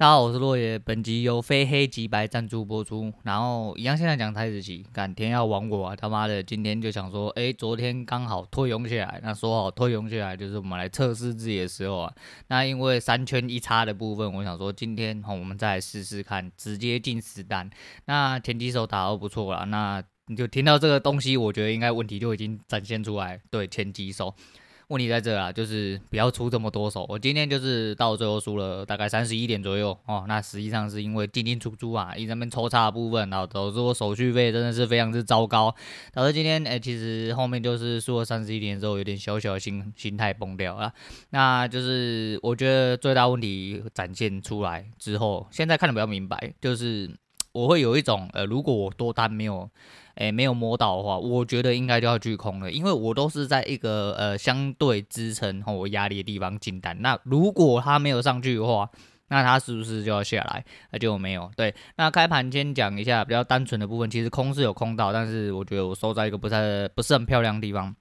大家好，我是洛爷。本集由非黑即白赞助播出。然后一样，现在讲太子棋，敢天要亡我啊！他妈的，今天就想说，哎，昨天刚好退佣起来，那说好退佣起来就是我们来测试自己的时候啊。那因为三圈一叉的部分，我想说今天我们再来试试看，直接进实单。那前几手打都不错了，那你就听到这个东西，我觉得应该问题就已经展现出来。对，前几手。问题在这啊，就是不要出这么多手。我今天就是到最后输了大概三十一点左右哦。那实际上是因为进进出出啊，一直在那边抽差的部分，然后导致我手续费真的是非常之糟糕，导致今天哎、其实后面就是输了三十一点之后，有点小小的心心态崩掉啊。那就是我觉得最大问题展现出来之后，现在看得比较明白，就是我会有一种呃，如果我多单没有。诶，没有摸到的话，我觉得应该就要拒空了，因为我都是在一个呃相对支撑和我压力的地方进单。那如果它没有上去的话，那它是不是就要下来？那就没有。对，那开盘先讲一下比较单纯的部分，其实空是有空到，但是我觉得我收在一个不太不是很漂亮的地方。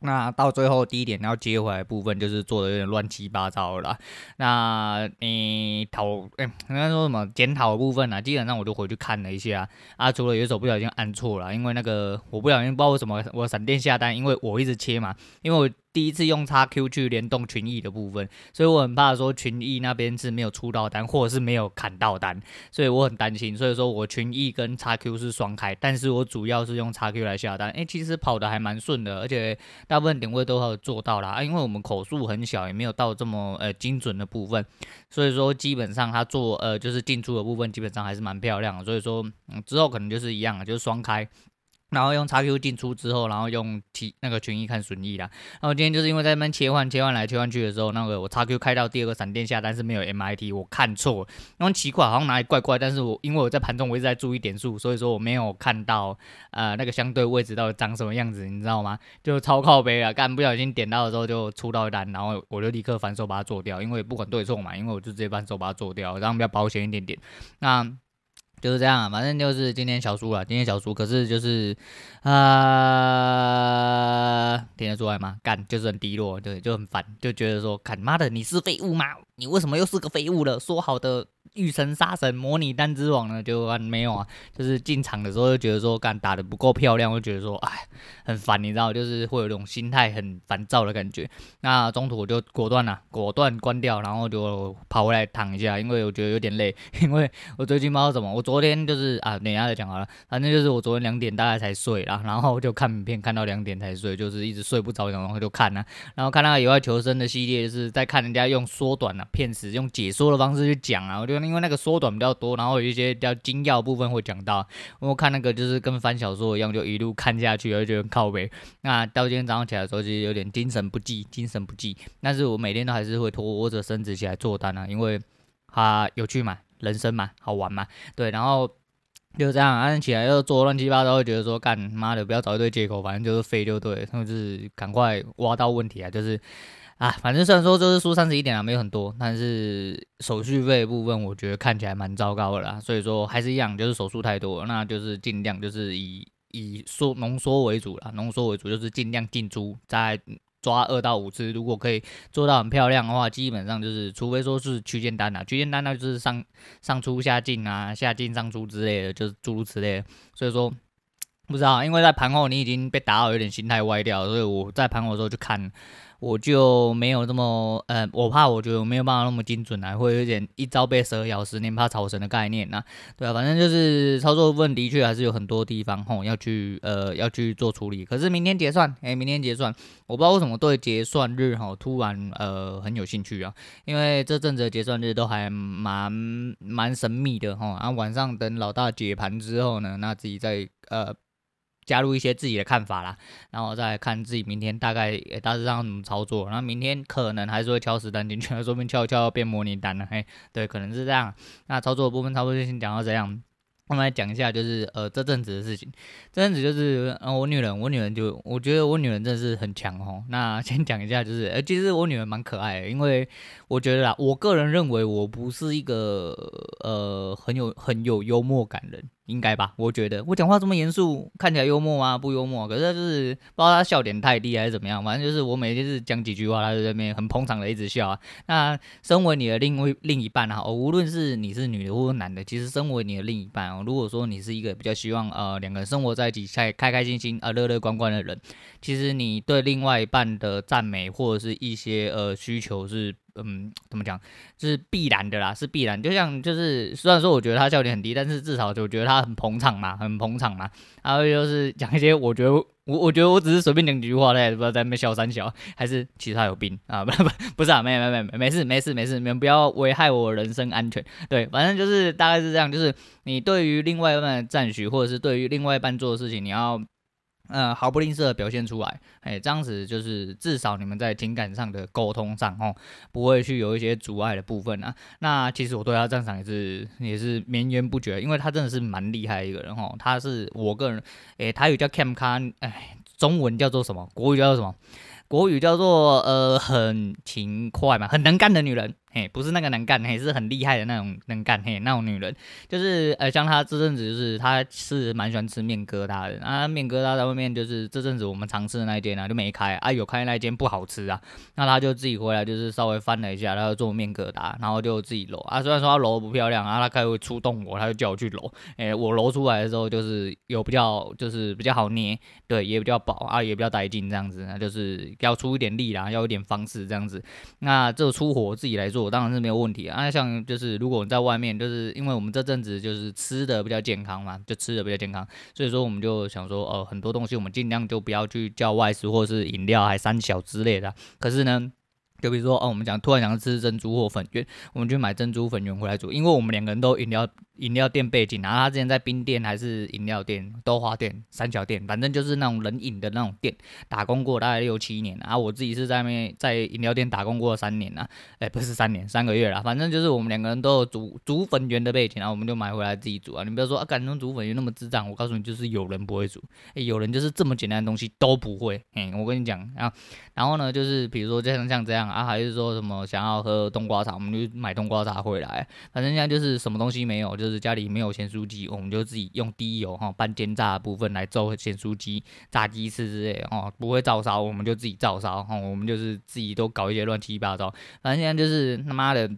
那到最后第一点要接回来部分，就是做的有点乱七八糟了。那你讨哎，应该说什么检讨部分呢？基本上我就回去看了一下啊，除了有一手不小心按错了，因为那个我不小心不知道为什么我闪电下单，因为我一直切嘛，因为我。第一次用 XQ 去联动群益的部分，所以我很怕说群益那边是没有出到单，或者是没有砍到单，所以我很担心。所以说我群益跟 XQ 是双开，但是我主要是用 XQ 来下单。诶、其实跑的还蛮顺的，而且大部分点位都有做到啦。啊，因为我们口数很小，也没有到这么呃精准的部分，所以说基本上它做呃就是进出的部分基本上还是蛮漂亮的。所以说嗯之后可能就是一样，就是双开。然后用叉 Q 进出之后，然后用其那个群益看损益啦。然后今天就是因为在那边切换切换来切换去的时候，那个我叉 Q 开到第二个闪电下，但是没有 MIT，我看错。然后奇怪，好像哪里怪怪，但是我因为我在盘中我一直在注意点数，所以说我没有看到呃那个相对位置到底长什么样子，你知道吗？就超靠北啊，干不小心点到的时候就出到一单，然后我就立刻反手把它做掉，因为不管对错嘛，因为我就直接反手把它做掉，然后比较保险一点点。那。就是这样啊，反正就是今天小输了，今天小输，可是就是，呃，听得出来吗？干就是很低落，对，就很烦，就觉得说，看妈的，你是废物吗？你为什么又是个废物了？说好的。遇神杀神，模拟单之王呢，就没有啊。就是进场的时候就觉得说，干打得不够漂亮，就觉得说，哎，很烦，你知道，就是会有种心态很烦躁的感觉。那中途我就果断了，果断关掉，然后就跑回来躺一下，因为我觉得有点累。因为我最近不知道怎么，我昨天就是啊，等一下再讲好了。反正就是我昨天两点大概才睡啦，然后就看影片看到两点才睡，就是一直睡不着，然后就看啊，然后看那个野外求生的系列，就是在看人家用缩短啊、骗死、用解说的方式去讲啊，我就。因为那个缩短比较多，然后有一些比较精要部分会讲到。我看那个就是跟翻小说一样，就一路看下去，而且很靠北。那到今天早上起来的时候，其实有点精神不济，精神不济。但是我每天都还是会拖着身子起来做单啊，因为它有趣嘛，人生嘛，好玩嘛。对，然后就这样按起来又做乱七八糟，会觉得说干妈的不要找一堆借口，反正就是废就对，就是赶快挖到问题啊，就是。啊，反正虽然说就是输三十一点啊，没有很多，但是手续费部分我觉得看起来蛮糟糕的啦，所以说还是一样，就是手数太多，那就是尽量就是以以缩浓缩为主啦，浓缩为主就是尽量进出，再抓二到五次，如果可以做到很漂亮的话，基本上就是除非说是区间单啊，区间单那就是上上出下进啊，下进上出之类的，就是诸如此类，所以说不知道，因为在盘后你已经被打到有点心态歪掉，所以我在盘后的时候就看。我就没有这么，呃，我怕我觉得我没有办法那么精准啊，会有点一朝被蛇咬，十年怕草绳的概念呐、对啊，反正就是操作部分的确还是有很多地方吼要去，呃，要去做处理。可是明天结算，哎，明天结算，我不知道为什么对结算日吼突然呃很有兴趣啊，因为这阵子的结算日都还蛮蛮神秘的吼，然后晚上等老大解盘之后呢，那自己再呃。加入一些自己的看法啦，然后再看自己明天大概大致上怎么操作。然后明天可能还是会敲实单进去，说不定敲一敲变模拟单了。嘿，对，可能是这样。那操作的部分差不多就先讲到这样。我们来讲一下，就是呃这阵子的事情。这阵子就是呃我女人，我女人就我觉得我女人真的是很强哦。那先讲一下，就是呃其实我女人蛮可爱的，因为我觉得啦，我个人认为我不是一个呃很有很有幽默感人。应该吧？我觉得我讲话这么严肃，看起来幽默吗？不幽默，可是就是不知道他笑点太低还是怎么样，反正就是我每天是讲几句话，他就在那边很捧场的一直笑啊。那身为你的另外另一半啊，哦，无论是你是女的或者男的，其实身为你的另一半哦，如果说你是一个比较希望呃两个人生活在一起开开开心心啊乐乐观观的人，其实你对另外一半的赞美或者是一些呃需求是。嗯，怎么讲？就是必然的啦，是必然。就像就是，虽然说我觉得他笑点很低，但是至少就觉得他很捧场嘛，很捧场嘛。然后就是讲一些，我觉得我我觉得我只是随便讲几句话，他也不知道在那边笑三小，还是其实他有病啊？不不不是啊，没有没没没没事没事没事，你们不要危害我人身安全。对，反正就是大概是这样，就是你对于另外一半的赞许，或者是对于另外一半做的事情，你要。呃，毫不吝啬的表现出来，哎，这样子就是至少你们在情感上的沟通上，哦，不会去有一些阻碍的部分啊。那其实我对他赞赏也是也是绵延不绝，因为他真的是蛮厉害一个人，哦，他是我个人，哎，他有叫 Cam 卡，哎，中文叫做什么？国语叫做什么？国语叫做呃，很勤快嘛，很能干的女人。不是那个能干，嘿，是很厉害的那种能干，嘿，那种女人，就是呃，像她这阵子就是，她是蛮喜欢吃面疙瘩的。啊，面疙瘩在外面就是这阵子我们常吃的那一间、啊、就没开啊，有开那一间不好吃啊，那她就自己回来就是稍微翻了一下，然后做面疙瘩，然后就自己揉啊，虽然说她揉不漂亮啊，她开会出动我，她就叫我去揉，诶、我揉出来的时候就是有比较就是比较好捏，对，也比较薄啊，也比较带劲这样子，那就是要出一点力啦，要有点方式这样子，那这个出活自己来做。当然是没有问题啊，像就是如果你在外面，就是因为我们这阵子就是吃的比较健康嘛，就吃的比较健康，所以说我们就想说，呃，很多东西我们尽量就不要去叫外食或是饮料还三小之类的。可是呢。就比如说，哦，我们讲突然想吃珍珠或粉圆，我们就买珍珠粉圆回来煮。因为我们两个人都饮料饮料店背景，然后他之前在冰店还是饮料店、豆花店、三角店，反正就是那种冷饮的那种店打工过，大概六七年。然后我自己是在那在饮料店打工过三年啊，哎，不是三年，三个月啦。反正就是我们两个人都有煮煮粉圆的背景，然后我们就买回来自己煮啊。你不要说啊，感觉煮粉圆那么智障，我告诉你，就是有人不会煮，哎，有人就是这么简单的东西都不会。哎，我跟你讲啊，然后呢，就是比如说就像像这样啊，还是说什么。什么想要喝冬瓜茶，我们就买冬瓜茶回来。反正现在就是什么东西没有，就是就是家里没有咸酥鸡，我们就自己用低油哈半煎炸的部分来做咸酥鸡、炸鸡翅之类哦，不会照烧，我们就自己照烧哈，我们就是自己都搞一些乱七八糟。反正现在就是他妈的。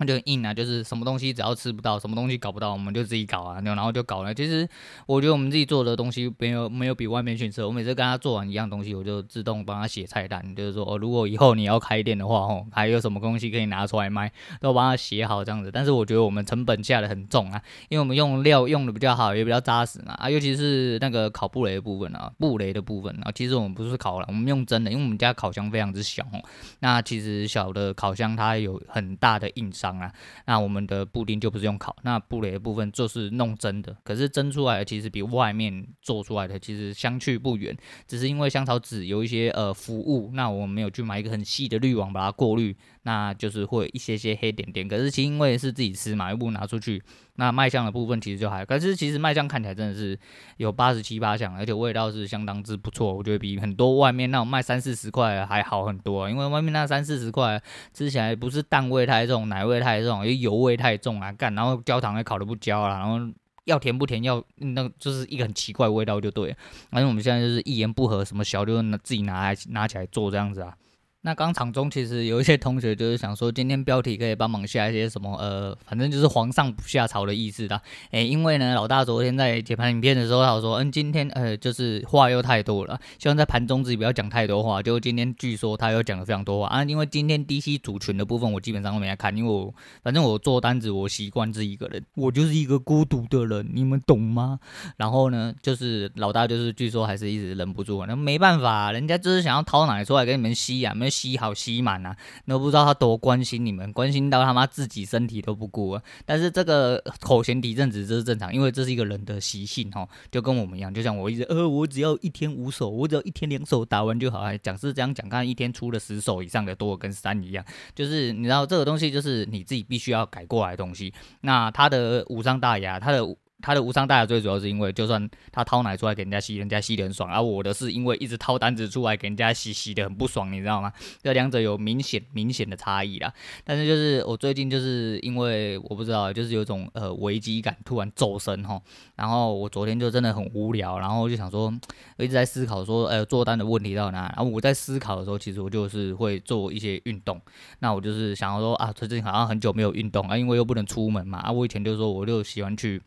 那就很硬啊，就是什么东西只要吃不到，什么东西搞不到，我们就自己搞啊，然后就搞了。其实我觉得我们自己做的东西没有没有比外面逊色。我每次跟他做完一样东西，我就自动帮他写菜单，就是说哦，如果以后你要开店的话，吼，还有什么东西可以拿出来卖，都帮他写好这样子。但是我觉得我们成本下的很重啊，因为我们用料用的比较好，也比较扎实嘛啊，尤其是那个烤布雷的部分啊，布雷的部分啊，其实我们不是烤了，我们用真的，因为我们家烤箱非常之小哦。那其实小的烤箱它有很大的硬伤啊，那我。们的布丁就不是用烤，那布雷的部分就是弄蒸的，可是蒸出来的其实比外面做出来的其实相去不远，只是因为香草纸有一些呃浮物，那我们没有去买一个很细的滤网把它过滤，那就是会一些些黑点点。可是其因为是自己吃嘛，又不拿出去，那卖相的部分其实就还，可是其实卖相看起来真的是有八十七八项，而且味道是相当之不错，我觉得比很多外面那种卖三四十块还好很多，因为外面那三四十块吃起来不是蛋味太重，奶味太重，又油。味太重啊，干，然后焦糖也烤得不焦啊，然后要甜不甜，要那个就是一个很奇怪味道就对了。反正我们现在就是一言不合，什么小就拿自己拿来拿起来做这样子啊。那刚场中其实有一些同学就是想说，今天标题可以帮忙下一些什么呃，反正就是皇上不下朝的意思的。诶、因为呢，老大昨天在解盘影片的时候，他说，嗯，今天呃，就是话又太多了，希望在盘中自己不要讲太多话。结果今天据说他又讲了非常多话啊，因为今天 DC 主群的部分我基本上都没来看，因为我反正我做单子我习惯是一个人，我就是一个孤独的人，你们懂吗？然后呢，就是老大就是据说还是一直忍不住，那没办法，人家就是想要掏奶出来给你们吸啊，没。吸好吸满啊，都不知道他多关心你们，关心到他妈自己身体都不顾啊。但是这个口嫌体正直这是正常，因为这是一个人的习性哈，就跟我们一样。就像我一直呃，我只要一天五手，我只要一天两手打完就好。还讲是这样讲，看一天出了十手以上的多跟三一样，就是你知道这个东西就是你自己必须要改过来的东西。那他的无伤大雅，他的。他的无伤大雅最主要是因为，就算他掏奶出来给人家吸，人家吸得很爽，而、我的是因为一直掏单子出来给人家吸，吸得很不爽，你知道吗？这两者有明显明显的差异啦。但是就是我最近就是因为我不知道，就是有种呃危机感突然骤生哈，然后我昨天就真的很无聊，然后就想说，我一直在思考说，呃做单的问题到哪？然后我在思考的时候，其实我就是会做一些运动。那我就是想要说啊，最近好像很久没有运动啊，因为又不能出门嘛。啊，我以前就说我就喜欢去。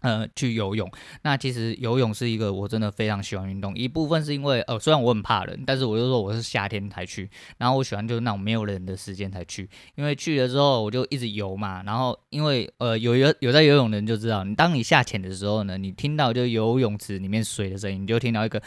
呃，去游泳。那其实游泳是一个我真的非常喜欢运动。一部分是因为，呃，虽然我很怕冷，但是我就说我是夏天才去。然后我喜欢就是那种没有人的时间才去，因为去了之后我就一直游嘛。然后因为呃有有有在游泳的人就知道，你当你下潜的时候呢，你听到就游泳池里面水的声音，你就听到一个。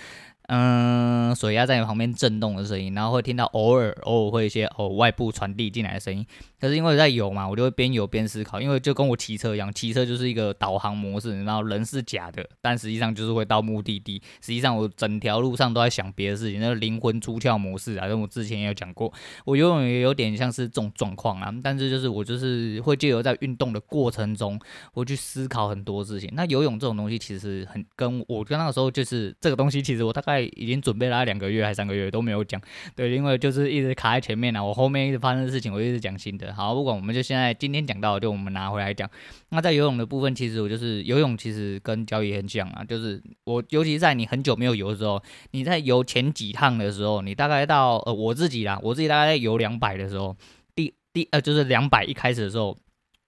嗯，水压在你旁边震动的声音，然后会听到偶尔偶尔会一些哦外部传递进来的声音。可是因为在游嘛，我就会边游边思考，因为就跟我骑车一样，骑车就是一个导航模式，然后人是假的，但实际上就是会到目的地。实际上我整条路上都在想别的事情，那个灵魂出窍模式啊，跟我之前也有讲过，我游泳也有点像是这种状况啊。但是就是我就是会借由在运动的过程中，我去思考很多事情。那游泳这种东西其实很跟我跟那个时候就是这个东西，其实我大概。已经准备了两个月还三个月都没有讲，对，因为就是一直卡在前面了。我后面一直发生的事情，我一直讲新的。好，不管我们就现在今天讲到，就我们拿回来讲。那在游泳的部分，其实我就是游泳，其实跟交易很像啊。就是我，尤其在你很久没有游的时候，你在游前几趟的时候，你大概到呃我自己啦，我自己大概在游两百的时候，第第呃就是两百一开始的时候。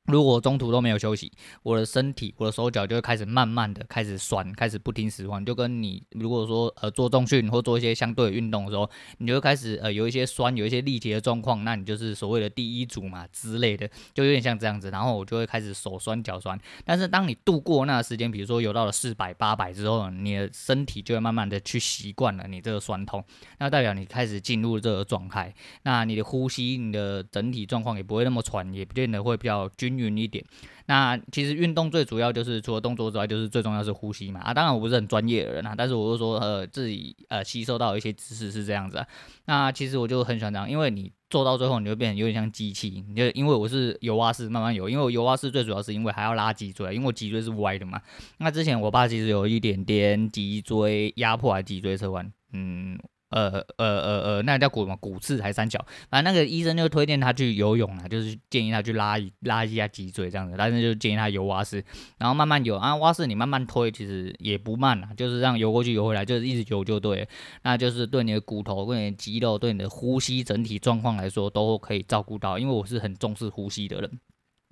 如果中途都没有休息，我的身体、我的手脚就会开始慢慢的开始酸，开始不听使唤。就跟你如果说呃做重训或做一些相对的运动的时候，你就会开始呃有一些酸、有一些力竭的状况，那你就是所谓的第一组嘛之类的，就有点像这样子。然后我就会开始手酸脚酸。但是当你度过那个时间，比如说游到了四百、八百之后，你的身体就会慢慢的去习惯了你这个酸痛，那代表你开始进入这个状态。那你的呼吸、你的整体状况也不会那么喘，也不见得会比较均。匀一点，那其实运动最主要就是除了动作之外，就是最重要是呼吸嘛啊。当然我不是很专业的人啊，但是我就说呃自己呃吸收到一些知识是这样子啊。那其实我就很喜欢这样，因为你做到最后，你就变成有点像机器。你就因为我是游蛙式慢慢游，因为我游蛙式最主要是因为还要拉脊椎，因为我脊椎是歪的嘛。那之前我爸其实有一点点脊椎压迫，还脊椎侧弯，嗯。呃呃呃呃，那叫骨什么骨刺还三角？反正那个医生就推荐他去游泳啊，就是建议他去拉一拉一下脊椎这样子。但是就建议他游蛙式，然后慢慢游啊，蛙式你慢慢推，其实也不慢啊，就是这样游过去游回来，就是一直游就对。那就是对你的骨头、对你的肌肉、对你的呼吸整体状况来说都可以照顾到，因为我是很重视呼吸的人。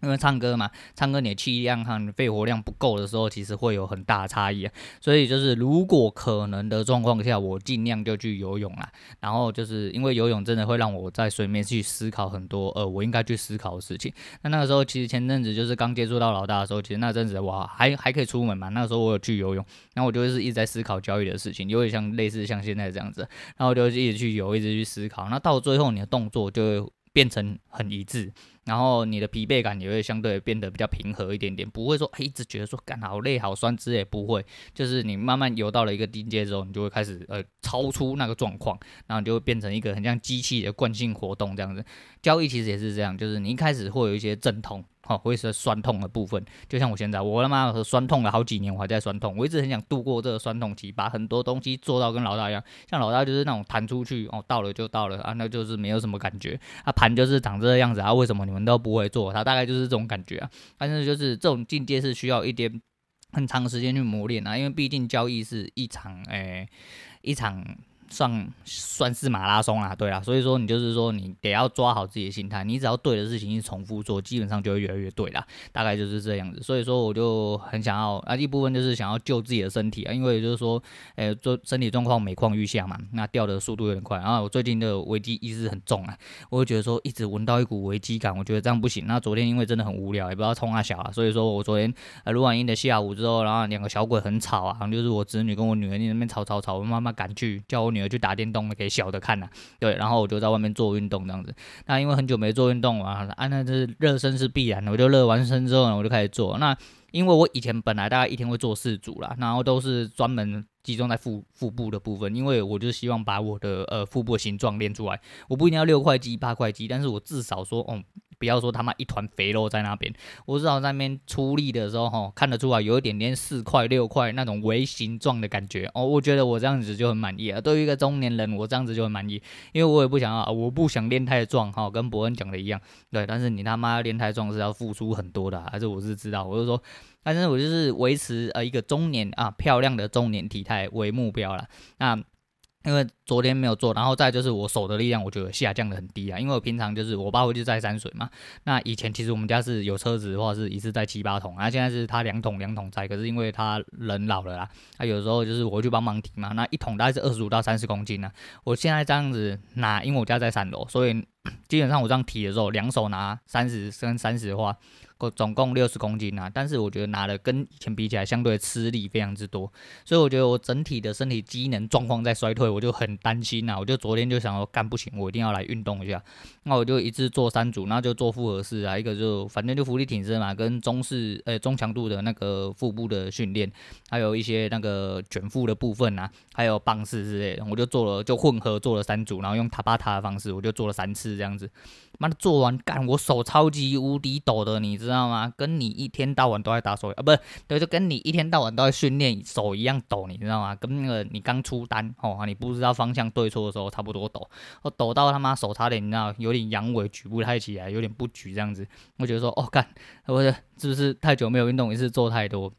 因为唱歌嘛，唱歌你的气量和肺活量不够的时候，其实会有很大差异啊。所以就是如果可能的状况下，我尽量就去游泳啦。然后就是因为游泳真的会让我在水面去思考很多呃我应该去思考的事情。那那个时候其实前阵子就是刚接触到老大的时候，其实那阵子哇还还可以出门嘛。那个时候我有去游泳，然后我就是一直在思考交易的事情，有点像类似像现在这样子。然后我就一直去游，一直去思考。那到最后你的动作就会变成很一致。然后你的疲惫感也会相对变得比较平和一点点，不会说一直觉得说干好累好酸之类，不会，就是你慢慢游到了一个境界之后，你就会开始呃超出那个状况，然后你就会变成一个很像机器的惯性活动这样子。交易其实也是这样，就是你一开始会有一些阵痛。好，会是酸痛的部分，就像我现在，我他妈酸痛了好几年，我还在酸痛。我一直很想度过这个酸痛期，把很多东西做到跟老大一样。像老大就是那种弹出去，哦，到了就到了啊，那就是没有什么感觉。啊，盘就是长这个样子啊，为什么你们都不会做？它大概就是这种感觉啊。但是就是这种境界是需要一点很长时间去磨练啊，因为毕竟交易是一场，诶、一场。算算是马拉松啦，对啦，所以说你就是说你得要抓好自己的心态，你只要对的事情一重复做，基本上就会越来越对啦，大概就是这样子。所以说我就很想要啊，一部分就是想要救自己的身体啊，因为就是说，诶、欸，做身体状况每况愈下嘛，那掉的速度有点快。然后我最近的危机意识很重啊，我会觉得说一直闻到一股危机感，我觉得这样不行。那昨天因为真的很无聊，也不知道冲啊小啊，所以说我昨天呃录完音的下午之后，然后两个小鬼很吵啊，就是我侄女跟我女儿在那边吵吵吵，我妈妈赶去叫我女儿儿去打电动给小的看呐、对，然后我就在外面做运动这样子。那因为很久没做运动啊，啊，那是热身是必然的，我就热完身之后呢，我就开始做。那因为我以前本来大概一天会做四组啦，然后都是专门集中在腹腹部的部分，因为我就希望把我的呃腹部形状练出来。我不一定要六块肌、八块肌，但是我至少说，哦，不要说他妈一团肥肉在那边，我至少在那边出力的时候，哈，看得出来有一点点四块、六块那种微形状的感觉。哦，我觉得我这样子就很满意啊。对于一个中年人，我这样子就很满意，因为我也不想要，我不想练太壮，哈，跟伯恩讲的一样，对。但是你他妈练太壮是要付出很多的，还是我是知道，我就说。但是我就是维持呃一个中年啊漂亮的中年体态为目标了。那因为昨天没有做，然后再就是我手的力量我觉得下降的很低啊。因为我平常就是我爸会去载山水嘛。那以前其实我们家是有车子的话是一次载七八桶，那现在是他两桶两桶载。可是因为他人老了啦，他有时候就是我会去帮忙提嘛。那一桶大概是二十五到三十公斤呢。我现在这样子拿，因为我家在三楼，所以基本上我这样提的时候，两手拿三十跟三十的话。总共六十公斤啊，但是我觉得拿的跟以前比起来，相对吃力非常之多，所以我觉得我整体的身体机能状况在衰退，我就很担心呐。我就昨天就想说，干不行，我一定要来运动一下。那我就一次做三组，然后就做复合式啊，一个就反正就浮力挺身嘛，跟中式呃中强度的那个腹部的训练，还有一些那个卷腹的部分啊，还有棒式之类的，我就做了就混合做了三组，然后用塔巴塔的方式，我就做了三次这样子。妈的，做完干，我手超级无敌抖的，你知道知道吗？跟你一天到晚都在打手啊，不是，对，就跟你一天到晚都在训练手一样抖，你知道吗？跟那个你刚出单哦，你不知道方向对错的时候差不多抖，我抖到他妈手差点，你知道，有点阳痿，举不太起来，有点不举这样子。我觉得说，哦干，我是不是太久没有运动，也是做太多。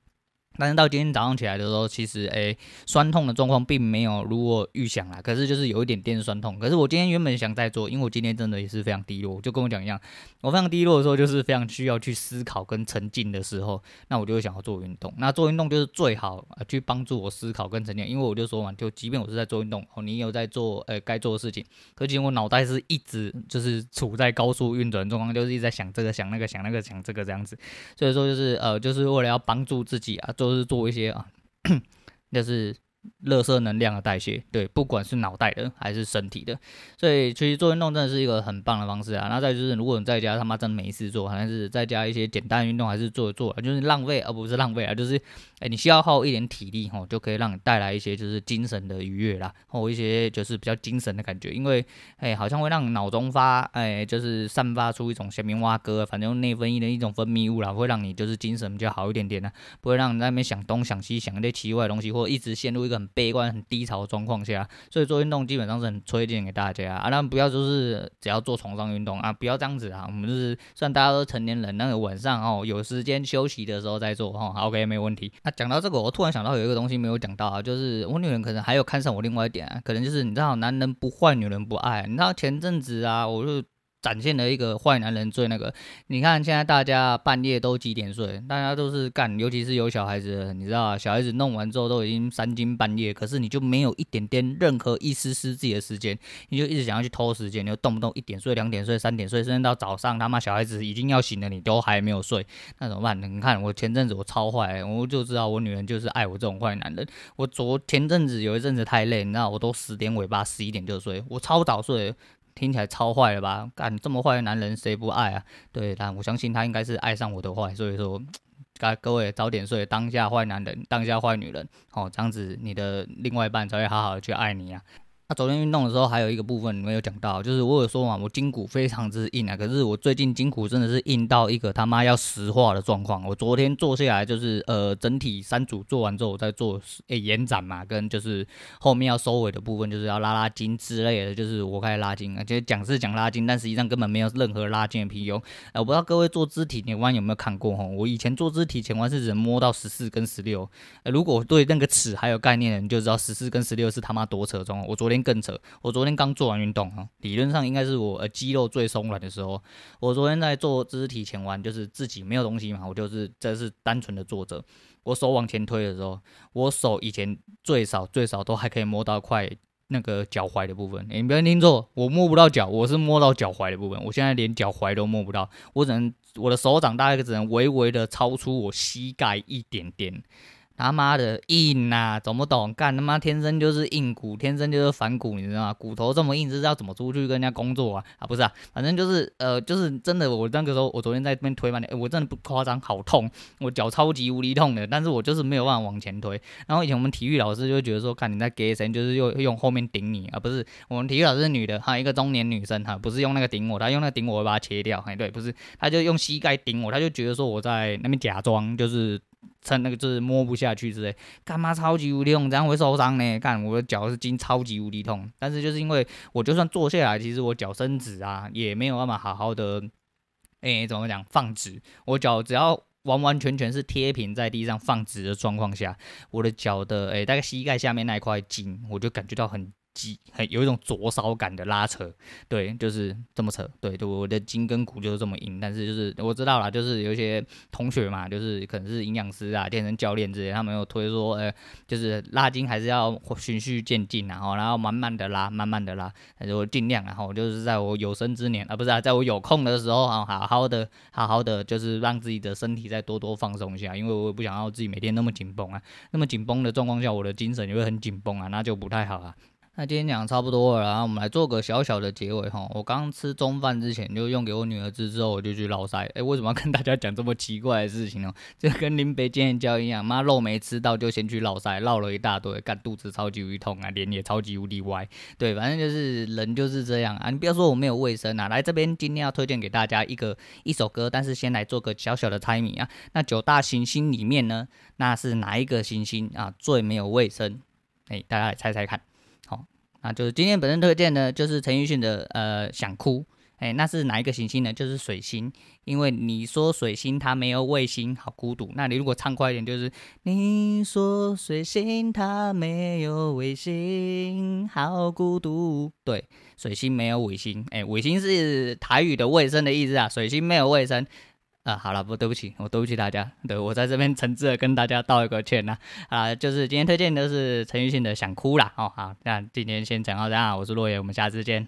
但是到今天早上起来的时候，其实诶、酸痛的状况并没有如我预想啦。可是就是有一点点酸痛。可是我今天原本想再做，因为我今天真的也是非常低落，就跟我讲一样，我非常低落的时候，就是非常需要去思考跟沉浸的时候，那我就会想要做运动。那做运动就是最好去帮助我思考跟沉淀，因为我就说嘛，就即便我是在做运动，哦，你有在做呃该做的事情，可是我脑袋是一直就是处在高速运转状况，就是一直在想这个想那个想那个想这个这样子。所以说就是呃，就是为了要帮助自己啊。都是做一些啊，就是。垃圾能量的代谢，对，不管是脑袋的还是身体的，所以其实做运动真的是一个很棒的方式啊。那再就是，如果你在家他妈真的没事做，好像是在家一些简单运动，还是做一做，就是浪费而不是浪费啊，就是哎、你需要耗一点体力吼，就可以让你带来一些就是精神的愉悦啦，或一些就是比较精神的感觉，因为哎、好像会让脑中发哎、就是散发出一种前面蛙哥，反正内分泌的一种分泌物啦，会让你就是精神比较好一点点的，不会让你在那边想东想西，想一些奇怪的东西，或一直陷入一个。很悲观、很低潮的状况下，所以做运动基本上是很推荐给大家啊。那不要就是只要做床上运动啊，不要这样子啊。我们就是虽然大家都成年人，那个晚上哦有时间休息的时候再做哈。OK，没问题。那讲到这个，我突然想到有一个东西没有讲到啊，就是我女人可能还有看上我另外一点啊，可能就是你知道，男人不坏，女人不爱。你知道前阵子啊，我就。展现了一个坏男人最那个，你看现在大家半夜都几点睡？大家都是干，尤其是有小孩子，你知道小孩子弄完之后都已经三更半夜，可是你就没有一点点任何一丝丝自己的时间，你就一直想要去偷时间，你就动不动一点睡、两点睡、三点睡，甚至到早上他妈小孩子已经要醒了，你都还没有睡，那怎么办？你看我前阵子我超坏，我就知道我女人就是爱我这种坏男人。我昨前阵子有一阵子太累，你知道我都十点尾巴十一点就睡，我超早睡。听起来超坏的吧？干这么坏的男人谁不爱啊？对，但我相信他应该是爱上我的坏，所以说，该各位早点睡，当下坏男人，当下坏女人，哦，这样子你的另外一半才会好好的去爱你啊。那昨天运动的时候，还有一个部分没有讲到，就是我有说嘛，我筋骨非常之硬啊。可是我最近筋骨真的是硬到一个他妈要石化的状况。我昨天做下来，就是呃整体三组做完之后，我再做诶延展嘛，跟就是后面要收尾的部分，就是要拉拉筋之类的。就是我开始拉筋，而且讲是讲拉筋，但实际上根本没有任何拉筋的屁用。呃，我不知道各位做肢体前弯有没有看过哈？我以前做肢体前弯是只能摸到十四跟十六。呃，如果对那个尺还有概念的，你就知道十四跟十六是他妈多扯中。我昨天。更扯！我昨天刚做完运动啊，理论上应该是我肌肉最松软的时候。我昨天在做肢体前弯，就是自己没有东西嘛，我就是这是单纯的坐着。我手往前推的时候，我手以前最少最少都还可以摸到快那个脚踝的部分。你不要听错，我摸不到脚，我是摸到脚踝的部分。我现在连脚踝都摸不到，我只能我的手掌大概只能微微的超出我膝盖一点点。他妈的硬呐、啊，懂不懂？干他妈天生就是硬骨，天生就是反骨，你知道吗？骨头这么硬，是要怎么出去跟人家工作啊？啊，不是啊，反正就是呃，就是真的，我那个时候，我昨天在那边推嘛，欸，我真的不夸张，好痛，我脚超级无敌痛的，但是我就是没有办法往前推。然后以前我们体育老师就觉得说，看你在给谁，就是用用后面顶你啊，不是？我们体育老师是女的，哈一个中年女生哈，不是用那个顶我，她用那个顶我，我把它切掉。哎，对，不是，她就用膝盖顶我，她就觉得说我在那边假装就是。趁那个就是摸不下去之类，干嘛超级无敌痛，这样会受伤呢？干我的脚是筋超级无敌痛，但是就是因为我就算坐下来，其实我脚伸直啊，也没有办法好好的，哎、怎么讲放直？我脚只要完完全全是贴平在地上放直的状况下，我的脚的哎、大概膝盖下面那一块筋，我就感觉到很。很有一种灼烧感的拉扯，对，就是这么扯，对，对，我的筋跟骨就是这么硬，但是就是我知道啦，就是有一些同学嘛，就是可能是营养师啊、健身教练之类，他们有推说，呃，就是拉筋还是要循序渐进，然后然后慢慢的拉，慢慢的拉，但是我尽量，然后就是在我有生之年啊，不是啊，在我有空的时候啊，好好的，好好的，就是让自己的身体再多多放松一下，因为我也不想要自己每天那么紧绷啊，那么紧绷的状况下，我的精神也会很紧绷啊，那就不太好啊。那今天讲差不多了，然后我们来做个小小的结尾哈。我刚吃中饭之前就用给我女儿吃，之后我就去烙赛。哎，为什么要跟大家讲这么奇怪的事情呢？就跟林北今天教一样，妈肉没吃到就先去烙赛，烙了一大堆，干肚子超级无敌痛啊，脸也超级无敌歪。对，反正就是人就是这样啊。你不要说我没有卫生啊，来这边今天要推荐给大家一个一首歌，但是先来做个小小的猜谜啊。那九大行星里面呢，那是哪一个行星啊最没有卫生？哎，大家来猜猜看。啊，就是今天本身推荐呢，就是陈奕迅的呃想哭，哎，那是哪一个行星呢？就是水星，因为你说水星它没有卫星，好孤独。那你如果唱快一点，就是你说水星它没有卫星，好孤独。对，水星没有卫星，哎，卫星是台语的卫生的意思啊，水星没有卫生。啊，好了，不，对不起，我对不起大家，对，我在这边诚挚的跟大家道一个歉呐，啊，就是今天推荐的是陈奕迅的《想哭》啦，哦，好，那今天先讲到这样，我是洛爷，我们下次见。